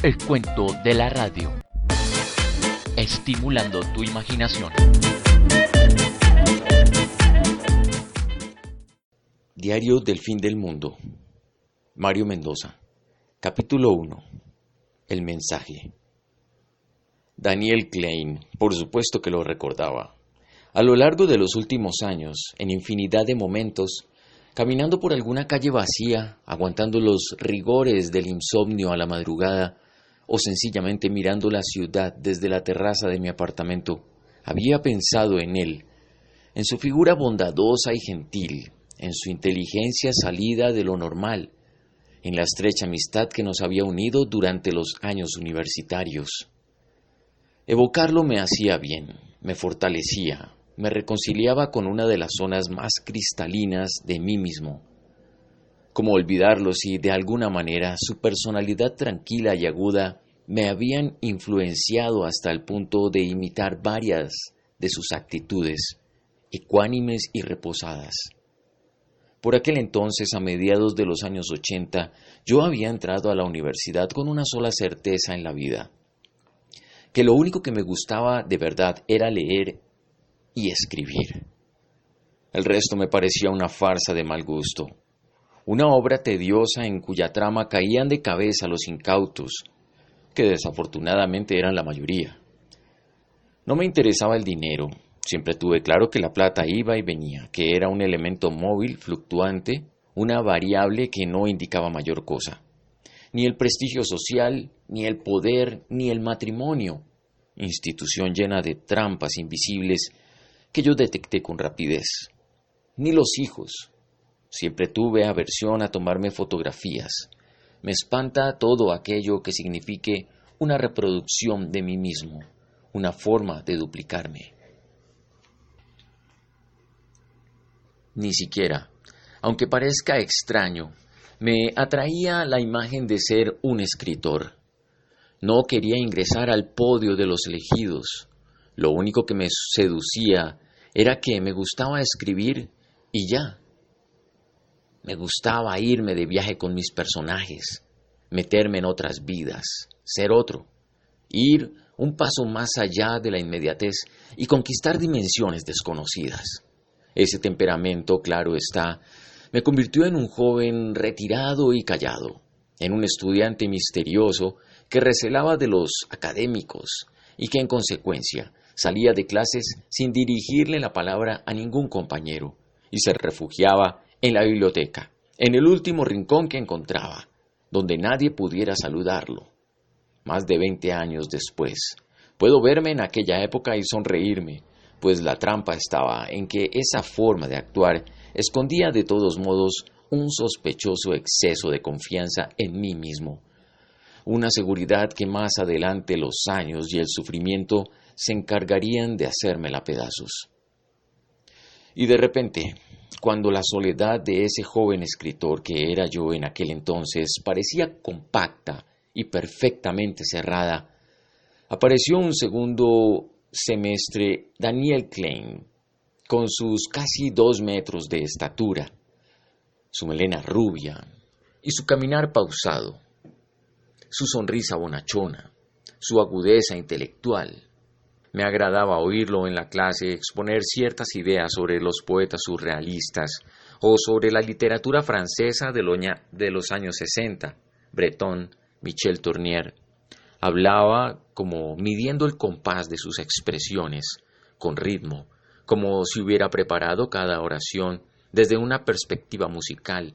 El cuento de la radio. Estimulando tu imaginación. Diario del fin del mundo. Mario Mendoza. Capítulo 1. El mensaje. Daniel Klein, por supuesto que lo recordaba. A lo largo de los últimos años, en infinidad de momentos, caminando por alguna calle vacía, aguantando los rigores del insomnio a la madrugada, o sencillamente mirando la ciudad desde la terraza de mi apartamento, había pensado en él, en su figura bondadosa y gentil, en su inteligencia salida de lo normal, en la estrecha amistad que nos había unido durante los años universitarios. Evocarlo me hacía bien, me fortalecía, me reconciliaba con una de las zonas más cristalinas de mí mismo. Como olvidarlo si de alguna manera su personalidad tranquila y aguda me habían influenciado hasta el punto de imitar varias de sus actitudes, ecuánimes y reposadas. Por aquel entonces, a mediados de los años ochenta, yo había entrado a la universidad con una sola certeza en la vida, que lo único que me gustaba de verdad era leer y escribir. El resto me parecía una farsa de mal gusto, una obra tediosa en cuya trama caían de cabeza los incautos, que desafortunadamente eran la mayoría. No me interesaba el dinero, siempre tuve claro que la plata iba y venía, que era un elemento móvil, fluctuante, una variable que no indicaba mayor cosa. Ni el prestigio social, ni el poder, ni el matrimonio, institución llena de trampas invisibles que yo detecté con rapidez. Ni los hijos. Siempre tuve aversión a tomarme fotografías. Me espanta todo aquello que signifique una reproducción de mí mismo, una forma de duplicarme. Ni siquiera, aunque parezca extraño, me atraía la imagen de ser un escritor. No quería ingresar al podio de los elegidos, lo único que me seducía era que me gustaba escribir y ya. Me gustaba irme de viaje con mis personajes, meterme en otras vidas, ser otro, ir un paso más allá de la inmediatez y conquistar dimensiones desconocidas. Ese temperamento, claro está, me convirtió en un joven retirado y callado, en un estudiante misterioso que recelaba de los académicos y que en consecuencia salía de clases sin dirigirle la palabra a ningún compañero y se refugiaba en la biblioteca, en el último rincón que encontraba, donde nadie pudiera saludarlo. Más de veinte años después, puedo verme en aquella época y sonreírme, pues la trampa estaba en que esa forma de actuar escondía de todos modos un sospechoso exceso de confianza en mí mismo, una seguridad que más adelante los años y el sufrimiento se encargarían de hacérmela pedazos. Y de repente, cuando la soledad de ese joven escritor que era yo en aquel entonces parecía compacta y perfectamente cerrada, apareció un segundo semestre Daniel Klein, con sus casi dos metros de estatura, su melena rubia y su caminar pausado, su sonrisa bonachona, su agudeza intelectual, me agradaba oírlo en la clase exponer ciertas ideas sobre los poetas surrealistas o sobre la literatura francesa de, los años 60, Breton, Michel Tournier. Hablaba como midiendo el compás de sus expresiones, con ritmo, como si hubiera preparado cada oración desde una perspectiva musical.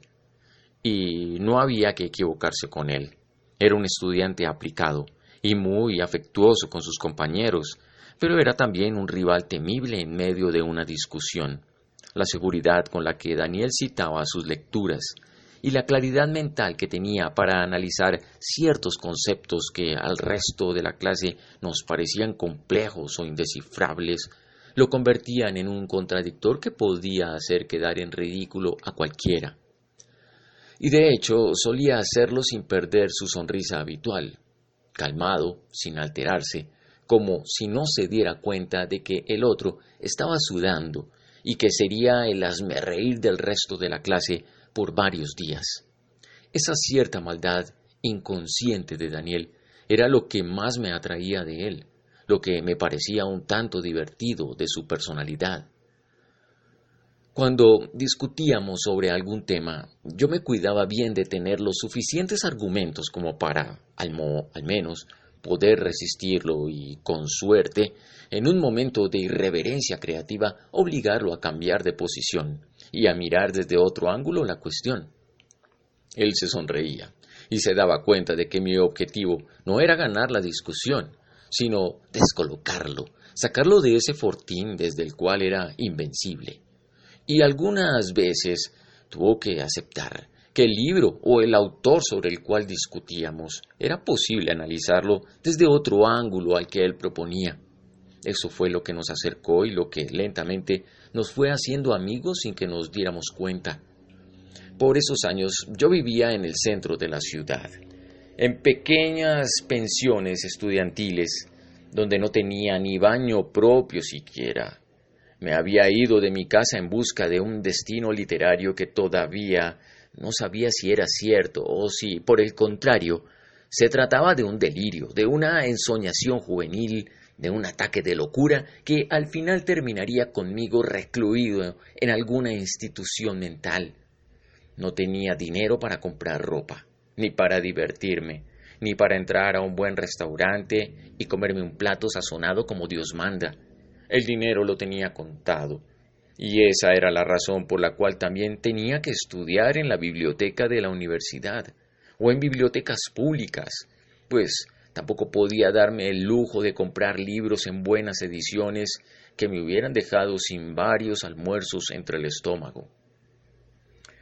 Y no había que equivocarse con él. Era un estudiante aplicado y muy afectuoso con sus compañeros, pero era también un rival temible en medio de una discusión. La seguridad con la que Daniel citaba sus lecturas y la claridad mental que tenía para analizar ciertos conceptos que al resto de la clase nos parecían complejos o indescifrables, lo convertían en un contradictor que podía hacer quedar en ridículo a cualquiera. Y de hecho solía hacerlo sin perder su sonrisa habitual, calmado, sin alterarse, como si no se diera cuenta de que el otro estaba sudando y que sería el reír del resto de la clase por varios días. Esa cierta maldad inconsciente de Daniel era lo que más me atraía de él, lo que me parecía un tanto divertido de su personalidad. Cuando discutíamos sobre algún tema, yo me cuidaba bien de tener los suficientes argumentos como para, al, al menos, poder resistirlo y, con suerte, en un momento de irreverencia creativa, obligarlo a cambiar de posición y a mirar desde otro ángulo la cuestión. Él se sonreía y se daba cuenta de que mi objetivo no era ganar la discusión, sino descolocarlo, sacarlo de ese fortín desde el cual era invencible. Y algunas veces tuvo que aceptar que el libro o el autor sobre el cual discutíamos era posible analizarlo desde otro ángulo al que él proponía. Eso fue lo que nos acercó y lo que lentamente nos fue haciendo amigos sin que nos diéramos cuenta. Por esos años yo vivía en el centro de la ciudad, en pequeñas pensiones estudiantiles, donde no tenía ni baño propio siquiera. Me había ido de mi casa en busca de un destino literario que todavía no sabía si era cierto o si, por el contrario, se trataba de un delirio, de una ensoñación juvenil, de un ataque de locura que al final terminaría conmigo recluido en alguna institución mental. No tenía dinero para comprar ropa, ni para divertirme, ni para entrar a un buen restaurante y comerme un plato sazonado como Dios manda. El dinero lo tenía contado, y esa era la razón por la cual también tenía que estudiar en la biblioteca de la universidad o en bibliotecas públicas, pues tampoco podía darme el lujo de comprar libros en buenas ediciones que me hubieran dejado sin varios almuerzos entre el estómago.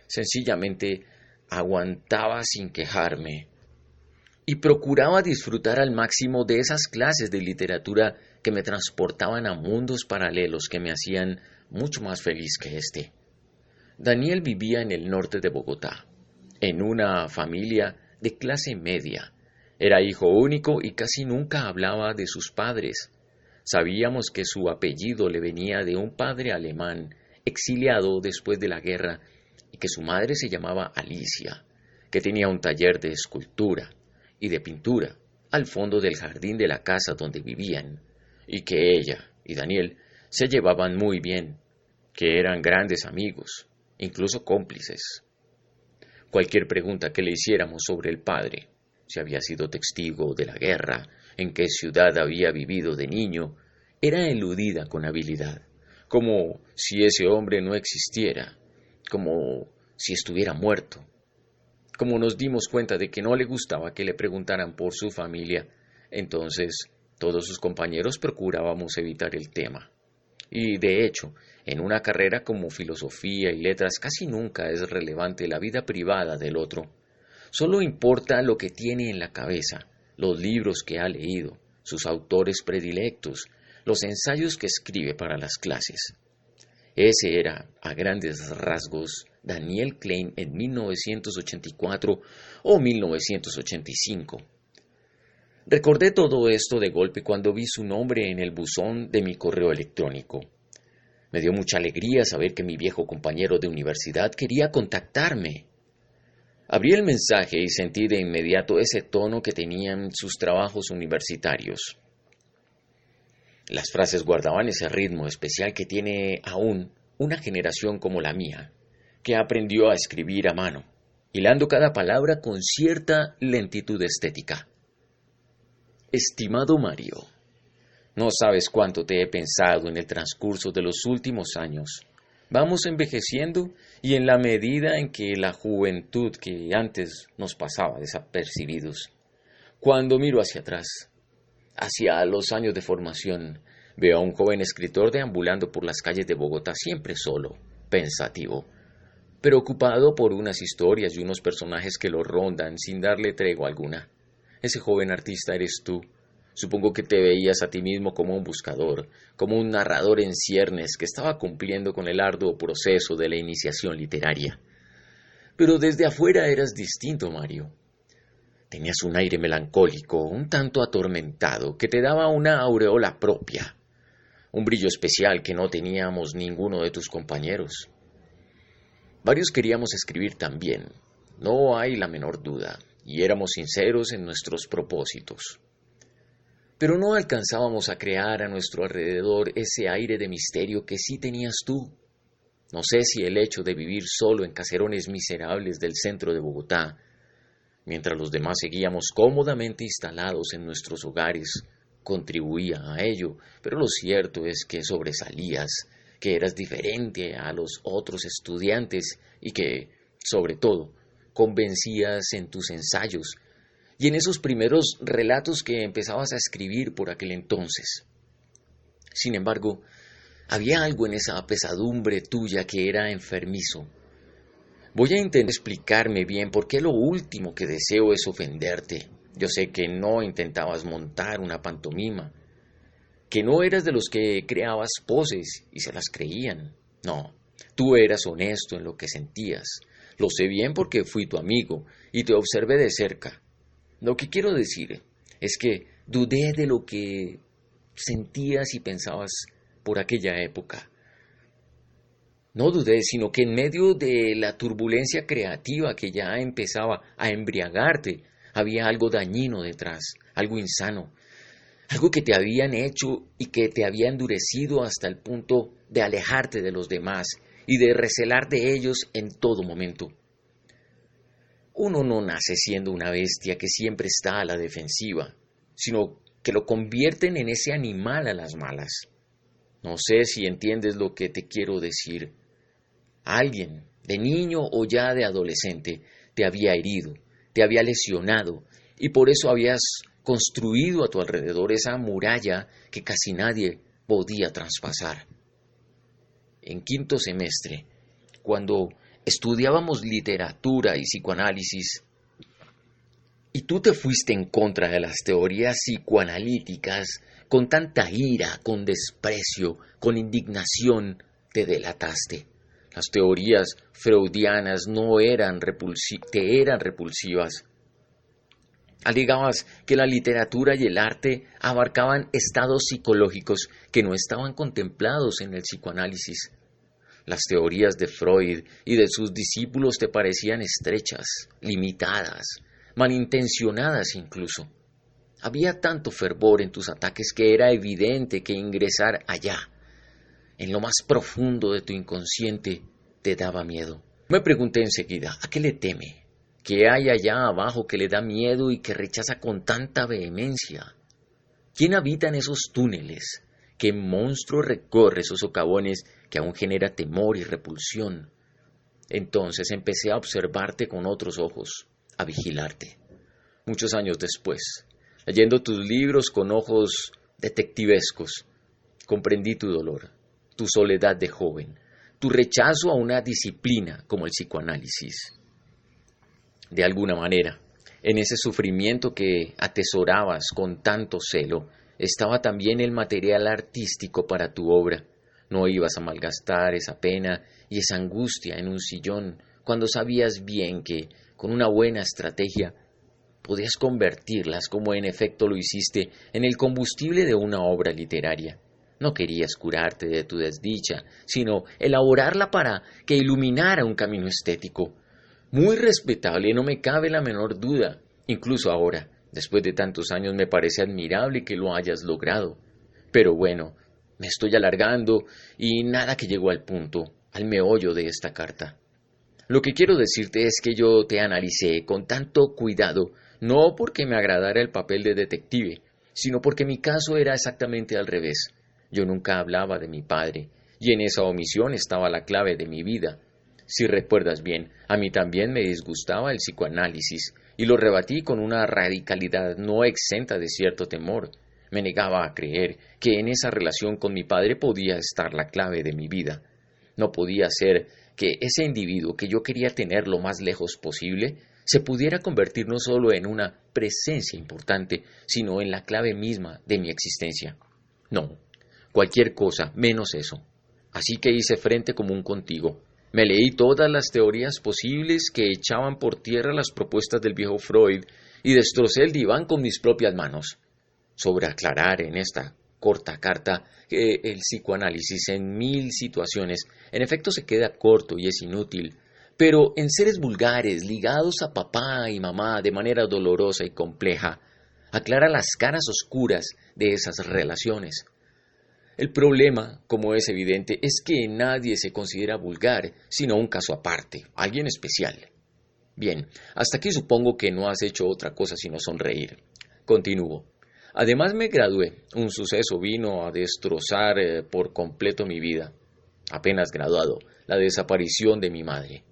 Sencillamente aguantaba sin quejarme y procuraba disfrutar al máximo de esas clases de literatura que me transportaban a mundos paralelos que me hacían mucho más feliz que este. Daniel vivía en el norte de Bogotá, en una familia de clase media. Era hijo único y casi nunca hablaba de sus padres. Sabíamos que su apellido le venía de un padre alemán exiliado después de la guerra y que su madre se llamaba Alicia, que tenía un taller de escultura y de pintura al fondo del jardín de la casa donde vivían, y que ella y Daniel se llevaban muy bien que eran grandes amigos, incluso cómplices. Cualquier pregunta que le hiciéramos sobre el padre, si había sido testigo de la guerra, en qué ciudad había vivido de niño, era eludida con habilidad, como si ese hombre no existiera, como si estuviera muerto. Como nos dimos cuenta de que no le gustaba que le preguntaran por su familia, entonces todos sus compañeros procurábamos evitar el tema. Y de hecho, en una carrera como filosofía y letras casi nunca es relevante la vida privada del otro. Solo importa lo que tiene en la cabeza, los libros que ha leído, sus autores predilectos, los ensayos que escribe para las clases. Ese era, a grandes rasgos, Daniel Klein en 1984 o 1985. Recordé todo esto de golpe cuando vi su nombre en el buzón de mi correo electrónico. Me dio mucha alegría saber que mi viejo compañero de universidad quería contactarme. Abrí el mensaje y sentí de inmediato ese tono que tenían sus trabajos universitarios. Las frases guardaban ese ritmo especial que tiene aún una generación como la mía, que aprendió a escribir a mano, hilando cada palabra con cierta lentitud estética. Estimado Mario, no sabes cuánto te he pensado en el transcurso de los últimos años. Vamos envejeciendo y en la medida en que la juventud que antes nos pasaba desapercibidos. Cuando miro hacia atrás, hacia los años de formación, veo a un joven escritor deambulando por las calles de Bogotá siempre solo, pensativo, preocupado por unas historias y unos personajes que lo rondan sin darle tregua alguna. Ese joven artista eres tú, Supongo que te veías a ti mismo como un buscador, como un narrador en ciernes que estaba cumpliendo con el arduo proceso de la iniciación literaria. Pero desde afuera eras distinto, Mario. Tenías un aire melancólico, un tanto atormentado, que te daba una aureola propia, un brillo especial que no teníamos ninguno de tus compañeros. Varios queríamos escribir también, no hay la menor duda, y éramos sinceros en nuestros propósitos. Pero no alcanzábamos a crear a nuestro alrededor ese aire de misterio que sí tenías tú. No sé si el hecho de vivir solo en caserones miserables del centro de Bogotá, mientras los demás seguíamos cómodamente instalados en nuestros hogares, contribuía a ello, pero lo cierto es que sobresalías, que eras diferente a los otros estudiantes y que, sobre todo, convencías en tus ensayos y en esos primeros relatos que empezabas a escribir por aquel entonces. Sin embargo, había algo en esa pesadumbre tuya que era enfermizo. Voy a intentar explicarme bien por qué lo último que deseo es ofenderte. Yo sé que no intentabas montar una pantomima, que no eras de los que creabas poses y se las creían. No, tú eras honesto en lo que sentías. Lo sé bien porque fui tu amigo y te observé de cerca. Lo que quiero decir es que dudé de lo que sentías y pensabas por aquella época. No dudé, sino que en medio de la turbulencia creativa que ya empezaba a embriagarte, había algo dañino detrás, algo insano, algo que te habían hecho y que te había endurecido hasta el punto de alejarte de los demás y de recelar de ellos en todo momento. Uno no nace siendo una bestia que siempre está a la defensiva, sino que lo convierten en ese animal a las malas. No sé si entiendes lo que te quiero decir. Alguien, de niño o ya de adolescente, te había herido, te había lesionado, y por eso habías construido a tu alrededor esa muralla que casi nadie podía traspasar. En quinto semestre, cuando estudiábamos literatura y psicoanálisis, y tú te fuiste en contra de las teorías psicoanalíticas con tanta ira, con desprecio, con indignación, te delataste. Las teorías freudianas no eran te eran repulsivas. Alegabas que la literatura y el arte abarcaban estados psicológicos que no estaban contemplados en el psicoanálisis. Las teorías de Freud y de sus discípulos te parecían estrechas, limitadas, malintencionadas incluso. Había tanto fervor en tus ataques que era evidente que ingresar allá, en lo más profundo de tu inconsciente, te daba miedo. Me pregunté enseguida, ¿a qué le teme? ¿Qué hay allá abajo que le da miedo y que rechaza con tanta vehemencia? ¿Quién habita en esos túneles? ¿Qué monstruo recorre esos socavones que aún genera temor y repulsión? Entonces empecé a observarte con otros ojos, a vigilarte. Muchos años después, leyendo tus libros con ojos detectivescos, comprendí tu dolor, tu soledad de joven, tu rechazo a una disciplina como el psicoanálisis. De alguna manera, en ese sufrimiento que atesorabas con tanto celo, estaba también el material artístico para tu obra. No ibas a malgastar esa pena y esa angustia en un sillón cuando sabías bien que, con una buena estrategia, podías convertirlas, como en efecto lo hiciste, en el combustible de una obra literaria. No querías curarte de tu desdicha, sino elaborarla para que iluminara un camino estético. Muy respetable, no me cabe la menor duda, incluso ahora. Después de tantos años me parece admirable que lo hayas logrado. Pero bueno, me estoy alargando y nada que llegó al punto, al meollo de esta carta. Lo que quiero decirte es que yo te analicé con tanto cuidado, no porque me agradara el papel de detective, sino porque mi caso era exactamente al revés. Yo nunca hablaba de mi padre, y en esa omisión estaba la clave de mi vida. Si recuerdas bien, a mí también me disgustaba el psicoanálisis, y lo rebatí con una radicalidad no exenta de cierto temor. Me negaba a creer que en esa relación con mi padre podía estar la clave de mi vida. No podía ser que ese individuo que yo quería tener lo más lejos posible se pudiera convertir no solo en una presencia importante, sino en la clave misma de mi existencia. No, cualquier cosa menos eso. Así que hice frente común contigo, me leí todas las teorías posibles que echaban por tierra las propuestas del viejo Freud y destrocé el diván con mis propias manos. Sobre aclarar en esta corta carta que el psicoanálisis en mil situaciones en efecto se queda corto y es inútil, pero en seres vulgares, ligados a papá y mamá de manera dolorosa y compleja, aclara las caras oscuras de esas relaciones. El problema, como es evidente, es que nadie se considera vulgar, sino un caso aparte, alguien especial. Bien, hasta aquí supongo que no has hecho otra cosa sino sonreír. Continúo. Además me gradué. Un suceso vino a destrozar eh, por completo mi vida. Apenas graduado, la desaparición de mi madre.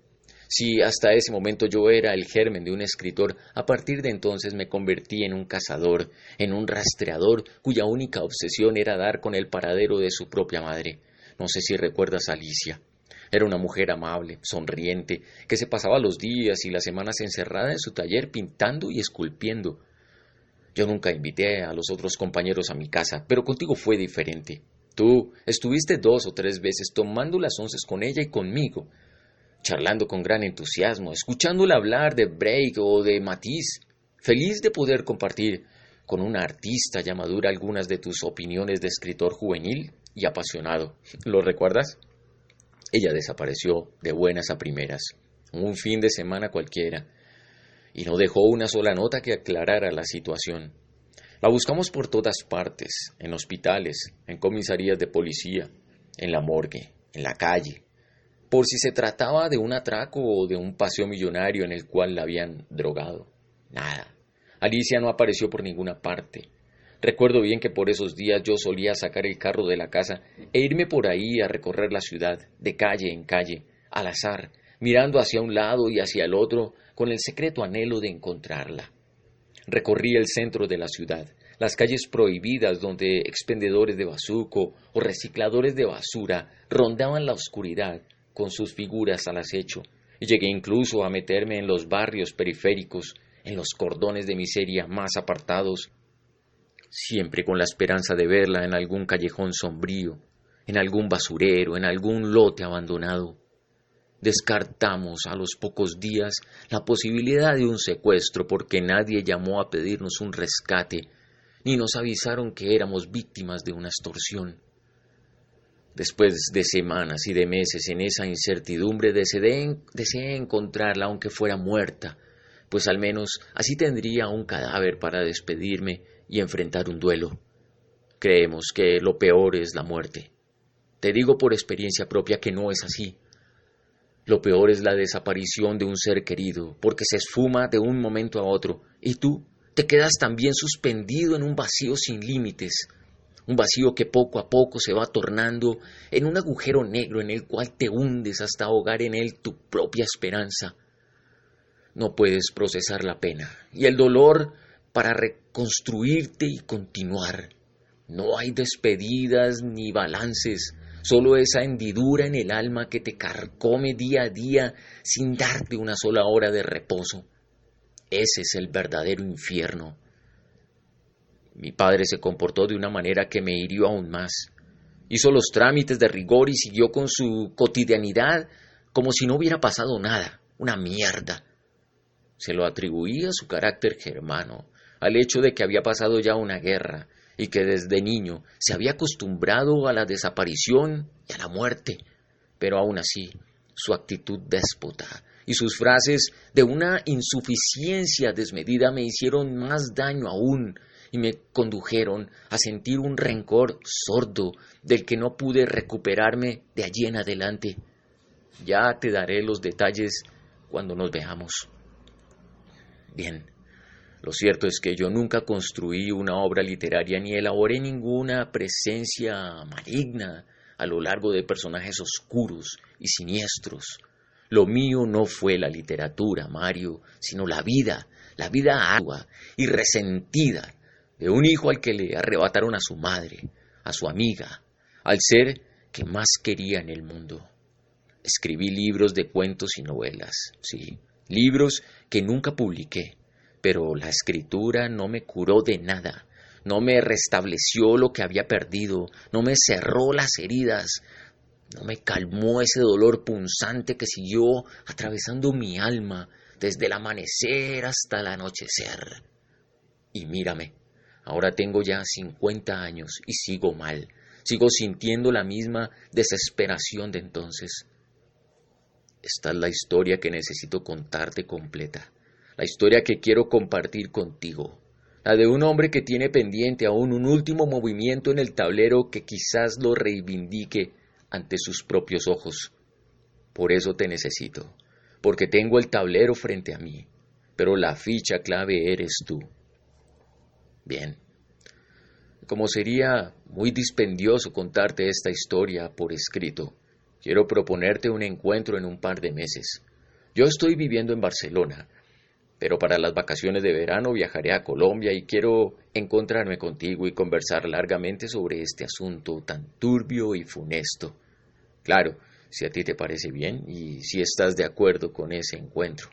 Si hasta ese momento yo era el germen de un escritor, a partir de entonces me convertí en un cazador, en un rastreador cuya única obsesión era dar con el paradero de su propia madre. No sé si recuerdas a Alicia. Era una mujer amable, sonriente, que se pasaba los días y las semanas encerrada en su taller pintando y esculpiendo. Yo nunca invité a los otros compañeros a mi casa, pero contigo fue diferente. Tú estuviste dos o tres veces tomando las onces con ella y conmigo, charlando con gran entusiasmo, escuchándola hablar de Break o de Matisse, feliz de poder compartir con una artista ya madura algunas de tus opiniones de escritor juvenil y apasionado. ¿Lo recuerdas? Ella desapareció de buenas a primeras, un fin de semana cualquiera, y no dejó una sola nota que aclarara la situación. La buscamos por todas partes, en hospitales, en comisarías de policía, en la morgue, en la calle, por si se trataba de un atraco o de un paseo millonario en el cual la habían drogado. Nada. Alicia no apareció por ninguna parte. Recuerdo bien que por esos días yo solía sacar el carro de la casa e irme por ahí a recorrer la ciudad, de calle en calle, al azar, mirando hacia un lado y hacia el otro, con el secreto anhelo de encontrarla. Recorrí el centro de la ciudad, las calles prohibidas donde expendedores de bazuco o recicladores de basura rondaban la oscuridad con sus figuras al acecho, y llegué incluso a meterme en los barrios periféricos, en los cordones de miseria más apartados, siempre con la esperanza de verla en algún callejón sombrío, en algún basurero, en algún lote abandonado. Descartamos a los pocos días la posibilidad de un secuestro porque nadie llamó a pedirnos un rescate, ni nos avisaron que éramos víctimas de una extorsión. Después de semanas y de meses en esa incertidumbre deseé, encontrarla aunque fuera muerta, pues al menos así tendría un cadáver para despedirme y enfrentar un duelo. Creemos que lo peor es la muerte. Te digo por experiencia propia que no es así. Lo peor es la desaparición de un ser querido, porque se esfuma de un momento a otro, y tú te quedas también suspendido en un vacío sin límites, un vacío que poco a poco se va tornando en un agujero negro en el cual te hundes hasta ahogar en él tu propia esperanza. No puedes procesar la pena y el dolor para reconstruirte y continuar. No hay despedidas ni balances, solo esa hendidura en el alma que te carcome día a día sin darte una sola hora de reposo. Ese es el verdadero infierno. Mi padre se comportó de una manera que me hirió aún más. Hizo los trámites de rigor y siguió con su cotidianidad como si no hubiera pasado nada, una mierda. Se lo atribuía a su carácter germano, al hecho de que había pasado ya una guerra y que desde niño se había acostumbrado a la desaparición y a la muerte. Pero aún así, su actitud déspota y sus frases de una insuficiencia desmedida me hicieron más daño aún y me condujeron a sentir un rencor sordo del que no pude recuperarme de allí en adelante. Ya te daré los detalles cuando nos veamos. Bien, lo cierto es que yo nunca construí una obra literaria ni elaboré ninguna presencia maligna a lo largo de personajes oscuros y siniestros. Lo mío no fue la literatura, Mario, sino la vida, la vida agua y resentida de un hijo al que le arrebataron a su madre, a su amiga, al ser que más quería en el mundo. Escribí libros de cuentos y novelas, sí, libros que nunca publiqué, pero la escritura no me curó de nada, no me restableció lo que había perdido, no me cerró las heridas, no me calmó ese dolor punzante que siguió atravesando mi alma desde el amanecer hasta el anochecer. Y mírame, Ahora tengo ya 50 años y sigo mal. Sigo sintiendo la misma desesperación de entonces. Esta es la historia que necesito contarte completa, la historia que quiero compartir contigo, la de un hombre que tiene pendiente aún un último movimiento en el tablero que quizás lo reivindique ante sus propios ojos. Por eso te necesito, porque tengo el tablero frente a mí, pero la ficha clave eres tú. Bien, como sería muy dispendioso contarte esta historia por escrito, quiero proponerte un encuentro en un par de meses. Yo estoy viviendo en Barcelona, pero para las vacaciones de verano viajaré a Colombia y quiero encontrarme contigo y conversar largamente sobre este asunto tan turbio y funesto. Claro, si a ti te parece bien y si estás de acuerdo con ese encuentro.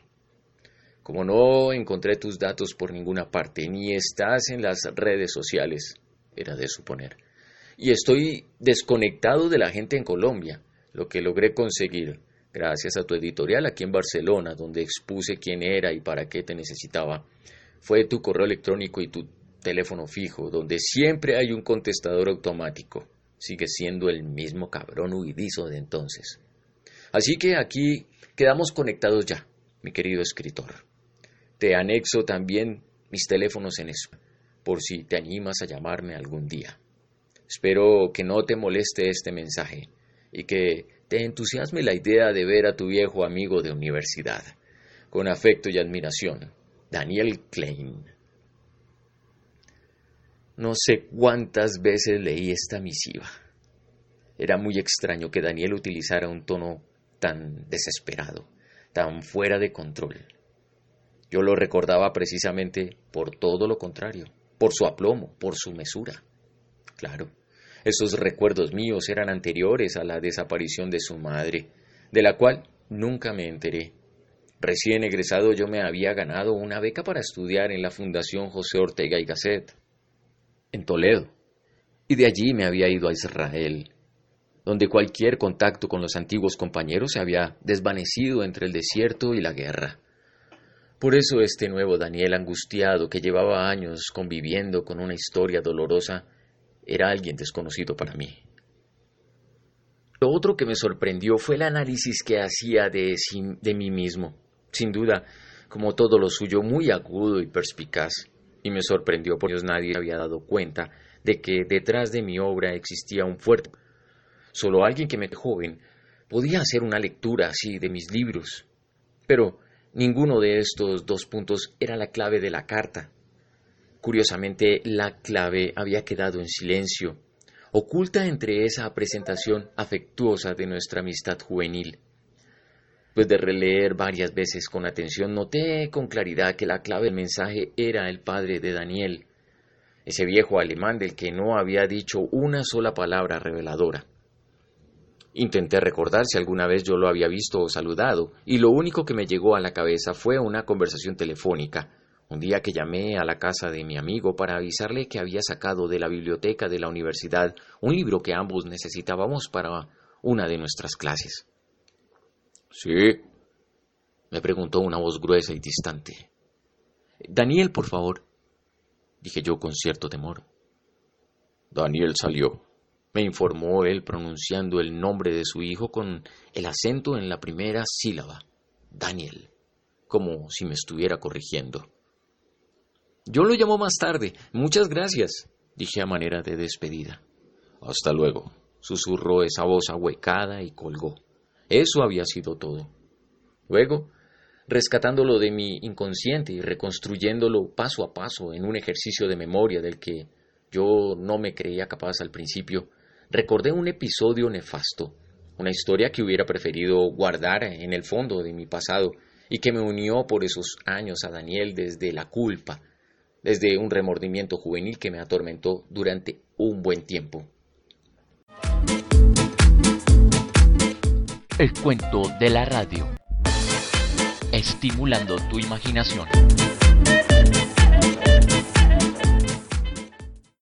Como no encontré tus datos por ninguna parte, ni estás en las redes sociales, era de suponer, y estoy desconectado de la gente en Colombia, lo que logré conseguir gracias a tu editorial aquí en Barcelona, donde expuse quién era y para qué te necesitaba, fue tu correo electrónico y tu teléfono fijo, donde siempre hay un contestador automático. Sigue siendo el mismo cabrón huidizo de entonces. Así que aquí quedamos conectados ya, mi querido escritor. Te anexo también mis teléfonos en eso, por si te animas a llamarme algún día. Espero que no te moleste este mensaje y que te entusiasme la idea de ver a tu viejo amigo de universidad. Con afecto y admiración, Daniel Klein. No sé cuántas veces leí esta misiva. Era muy extraño que Daniel utilizara un tono tan desesperado, tan fuera de control. Yo lo recordaba precisamente por todo lo contrario, por su aplomo, por su mesura. Claro, esos recuerdos míos eran anteriores a la desaparición de su madre, de la cual nunca me enteré. Recién egresado yo me había ganado una beca para estudiar en la Fundación José Ortega y Gasset, en Toledo, y de allí me había ido a Israel, donde cualquier contacto con los antiguos compañeros se había desvanecido entre el desierto y la guerra. Por eso este nuevo Daniel angustiado, que llevaba años conviviendo con una historia dolorosa, era alguien desconocido para mí. Lo otro que me sorprendió fue el análisis que hacía de, de mí mismo. Sin duda, como todo lo suyo, muy agudo y perspicaz. Y me sorprendió porque nadie había dado cuenta de que detrás de mi obra existía un fuerte. Solo alguien que me joven podía hacer una lectura así de mis libros. Pero ninguno de estos dos puntos era la clave de la carta. Curiosamente, la clave había quedado en silencio, oculta entre esa presentación afectuosa de nuestra amistad juvenil. Después de releer varias veces con atención, noté con claridad que la clave del mensaje era el padre de Daniel, ese viejo alemán del que no había dicho una sola palabra reveladora. Intenté recordar si alguna vez yo lo había visto o saludado, y lo único que me llegó a la cabeza fue una conversación telefónica, un día que llamé a la casa de mi amigo para avisarle que había sacado de la biblioteca de la universidad un libro que ambos necesitábamos para una de nuestras clases. Sí, me preguntó una voz gruesa y distante. Daniel, por favor, dije yo con cierto temor. Daniel salió, me informó él pronunciando el nombre de su hijo con el acento en la primera sílaba, Daniel, como si me estuviera corrigiendo. Yo lo llamo más tarde. Muchas gracias, dije a manera de despedida. Hasta luego, susurró esa voz ahuecada y colgó. Eso había sido todo. Luego, rescatándolo de mi inconsciente y reconstruyéndolo paso a paso en un ejercicio de memoria del que yo no me creía capaz al principio, recordé un episodio nefasto, una historia que hubiera preferido guardar en el fondo de mi pasado y que me unió por esos años a Daniel desde la culpa, desde un remordimiento juvenil que me atormentó durante un buen tiempo. El cuento de la radio, estimulando tu imaginación.